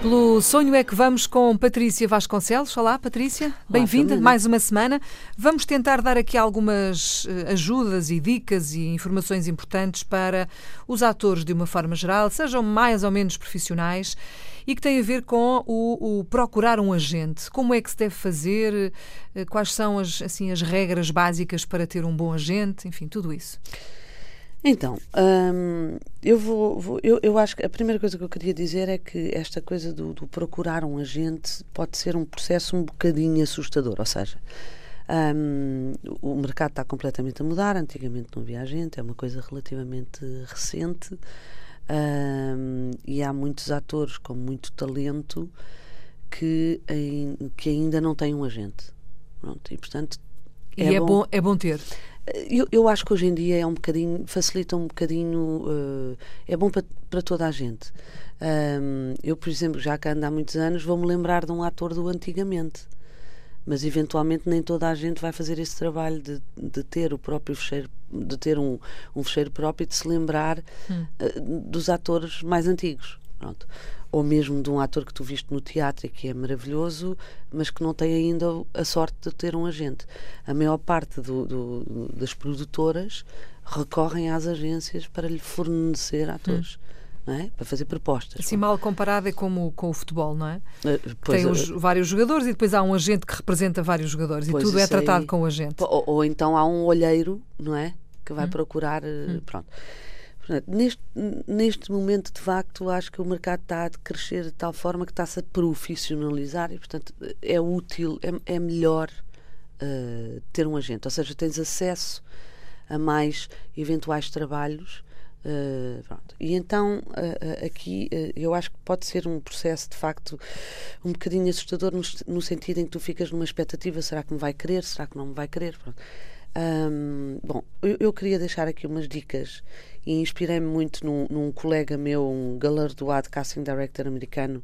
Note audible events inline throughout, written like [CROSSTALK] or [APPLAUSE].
Pelo sonho é que vamos com Patrícia Vasconcelos. Olá, Patrícia. Bem-vinda. Mais uma semana. Vamos tentar dar aqui algumas eh, ajudas e dicas e informações importantes para os atores de uma forma geral, sejam mais ou menos profissionais e que tem a ver com o, o, procurar um agente. Como é que se deve fazer? Eh, quais são as, assim, as regras básicas para ter um bom agente? Enfim, tudo isso. Então, hum, eu vou, vou eu, eu, acho que a primeira coisa que eu queria dizer é que esta coisa do, do, procurar um agente pode ser um processo um bocadinho assustador, ou seja, hum, o mercado está completamente a mudar, antigamente não havia agente, é uma coisa relativamente recente hum, e há muitos atores com muito talento que, que ainda não têm um agente. Pronto, e portanto e é, é bom, bom, é bom ter. Eu, eu, acho que hoje em dia é um bocadinho, facilita um bocadinho, uh, é bom para, para toda a gente. Um, eu, por exemplo, já que ando há muitos anos, vou-me lembrar de um ator do antigamente. Mas eventualmente nem toda a gente vai fazer esse trabalho de, de ter o próprio fecheiro, de ter um, um fecheiro próprio e de se lembrar hum. uh, dos atores mais antigos. Pronto ou mesmo de um ator que tu viste no teatro e que é maravilhoso, mas que não tem ainda a sorte de ter um agente. A maior parte do, do, das produtoras recorrem às agências para lhe fornecer atores. Hum. É? Para fazer propostas. Assim, mal comparado é como com o futebol, não é? Uh, Tem os, uh, vários jogadores e depois há um agente que representa vários jogadores e tudo é tratado aí, com o agente. Ou, ou, então há um olheiro, não é? Que vai hum. procurar. Hum. Pronto. Neste, neste momento, de facto, acho que o mercado está a crescer de tal forma que está-se a profissionalizar e, portanto, é útil, é, é melhor uh, ter um agente. Ou seja, tens acesso a mais eventuais trabalhos. Uh, e então uh, aqui eu acho que pode ser um processo de facto um bocadinho assustador no, no, sentido em que tu ficas numa expectativa: será que me vai querer? Será que não me vai querer? Pronto. Um, bom, eu, eu, queria deixar aqui umas dicas e inspirei-me muito num, num, colega meu, um galardoado casting director americano.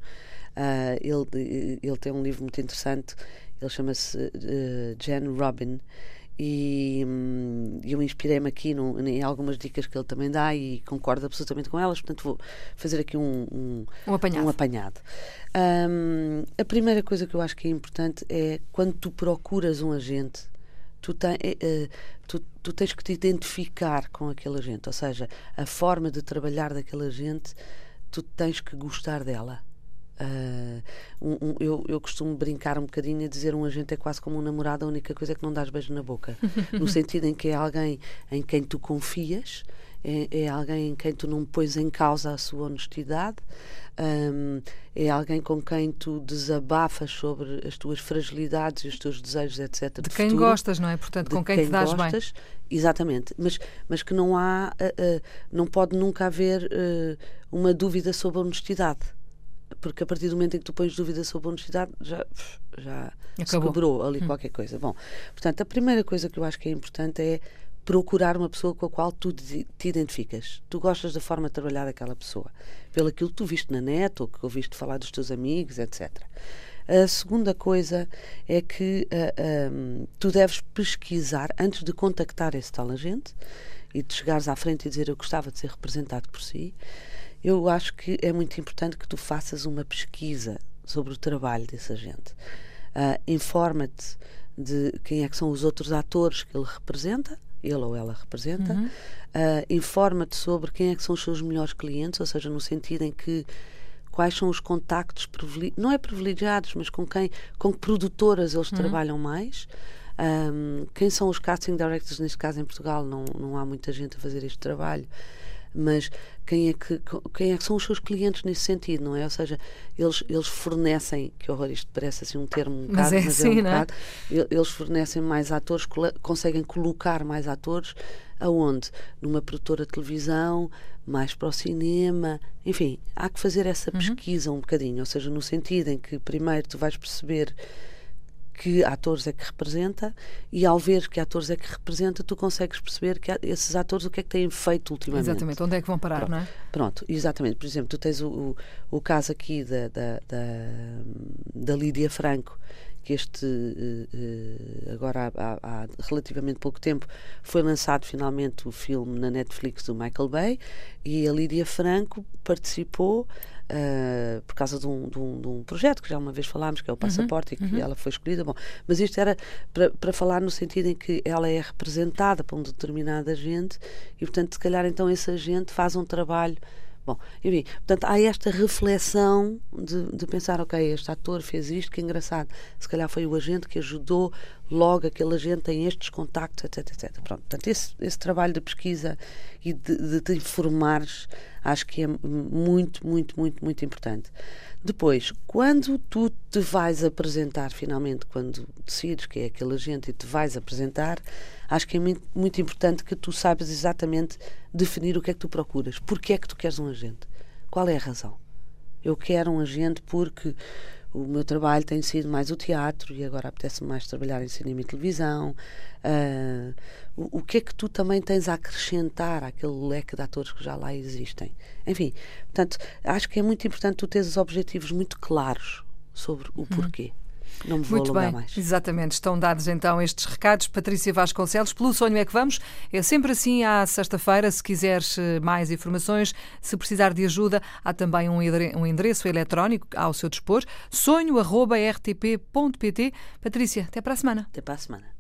Uh, ele, ele tem um livro muito interessante, ele chama-se uh, Jen Robin. E hum, eu inspirei-me aqui no, em algumas dicas que ele também dá e concordo absolutamente com elas, portanto vou fazer aqui um, um, um apanhado. Um apanhado. Um, a primeira coisa que eu acho que é importante é quando tu procuras um agente, tu, tem, uh, tu, tu, tens que te identificar com aquele agente, ou seja, a forma de trabalhar daquele agente, tu tens que gostar dela. Uh, um, um, eu, eu, costumo brincar um bocadinho e dizer um agente é quase como um namorado, a única coisa é que não dás beijo na boca. [LAUGHS] no sentido em que é alguém em quem tu confias, é, é alguém em quem tu não pões em causa a sua honestidade, um, é alguém com quem tu desabafas sobre as tuas fragilidades e os teus desejos, etc. De, de quem futuro, gostas, não é? Portanto, com quem, quem te dás gostas, bem. Exatamente, mas, mas que não há, uh, uh, não pode nunca haver uh, uma dúvida sobre a honestidade. Porque a partir do momento em que tu pões dúvida sobre a honestidade, já, já se quebrou ali hum. qualquer coisa. Bom, portanto, a primeira coisa que eu acho que é importante é procurar uma pessoa com a qual tu te identificas. Tu gostas da forma de trabalhar daquela pessoa, pelo aquilo que tu viste na net ou que ouviste falar dos teus amigos, etc. A segunda coisa é que uh, ah, um, tu deves pesquisar antes de contactar esse tal agente e de chegares à frente e dizer eu gostava de ser representado por si. Eu acho que é muito importante que tu faças uma pesquisa sobre o trabalho desse agente. Uh, Informa-te de quem é que são os outros atores que ele representa, ele ou ela representa, uhum. uh, informa-te sobre quem é que são os seus melhores clientes, ou seja, no sentido em que quais são os contactos não é privilegiados, mas com quem, com que produtoras eles uhum. trabalham mais. Um, quem são os casting directors, neste caso em Portugal, não, não há muita gente a fazer este trabalho mas quem é que quem é que são os seus clientes nesse sentido, não é? Ou seja, eles eles fornecem, que horror isto parece assim um termo um mas bocado, é mas assim, é um bocado, é? eles fornecem mais atores, conseguem colocar mais atores aonde? Numa produtora de televisão, mais para o cinema, enfim, há que fazer essa uhum. pesquisa uhum. um bocadinho, ou seja, no sentido em que primeiro tu vais perceber que atores é que representa e ao ver que atores é que representa tu consegues perceber que esses atores o que é que têm feito ultimamente. Exatamente, onde é que vão parar, pronto, não é? Pronto, exatamente, por exemplo tu tens o, o, o caso aqui da, da, da, da Lídia Franco que este, agora há, há, relativamente pouco tempo, foi lançado finalmente o filme na Netflix do Michael Bay e a Lídia Franco participou uh, por causa de um, de, um, de um, projeto que já uma vez falámos, que é o uhum, Passaporte, uhum, e que uhum. ela foi escolhida. Bom, mas isto era para, para falar no sentido em que ela é representada por um determinado agente e, portanto, se calhar então esse agente faz um trabalho Bom, enfim, portanto, há esta reflexão de, de, pensar, ok, este ator fez isto, que engraçado. Se calhar foi o agente que ajudou, logo aquele agente tem estes contactos, etc, etc. Pronto, portanto, esse, esse trabalho de pesquisa e de, de te informares, acho que é muito, muito, muito, muito importante. Depois, quando tu te vais apresentar, finalmente, quando decides que é aquele agente e te vais apresentar, acho que é muito, muito importante que tu saibas exatamente definir o que é que tu procuras. Porquê é que tu queres um agente? Qual é a razão? Eu quero um agente porque o meu trabalho tem sido mais o teatro e agora apetece mais trabalhar em cinema e televisão. Uh, o, o, que é que tu também tens a acrescentar àquele leque de atores que já lá existem? Enfim, portanto, acho que é muito importante tu teres os objetivos muito claros sobre o uhum. porquê. Não me vou Muito bem, mais. exatamente. Estão dados então estes recados. Patrícia Vasconcelos, pelo sonho é que vamos. É sempre assim à sexta-feira. Se quiseres eh, mais informações, se precisar de ajuda, há também um endereço eletrónico ao seu dispor: sonho.rtp.pt. Patrícia, até para a semana. Até para a semana.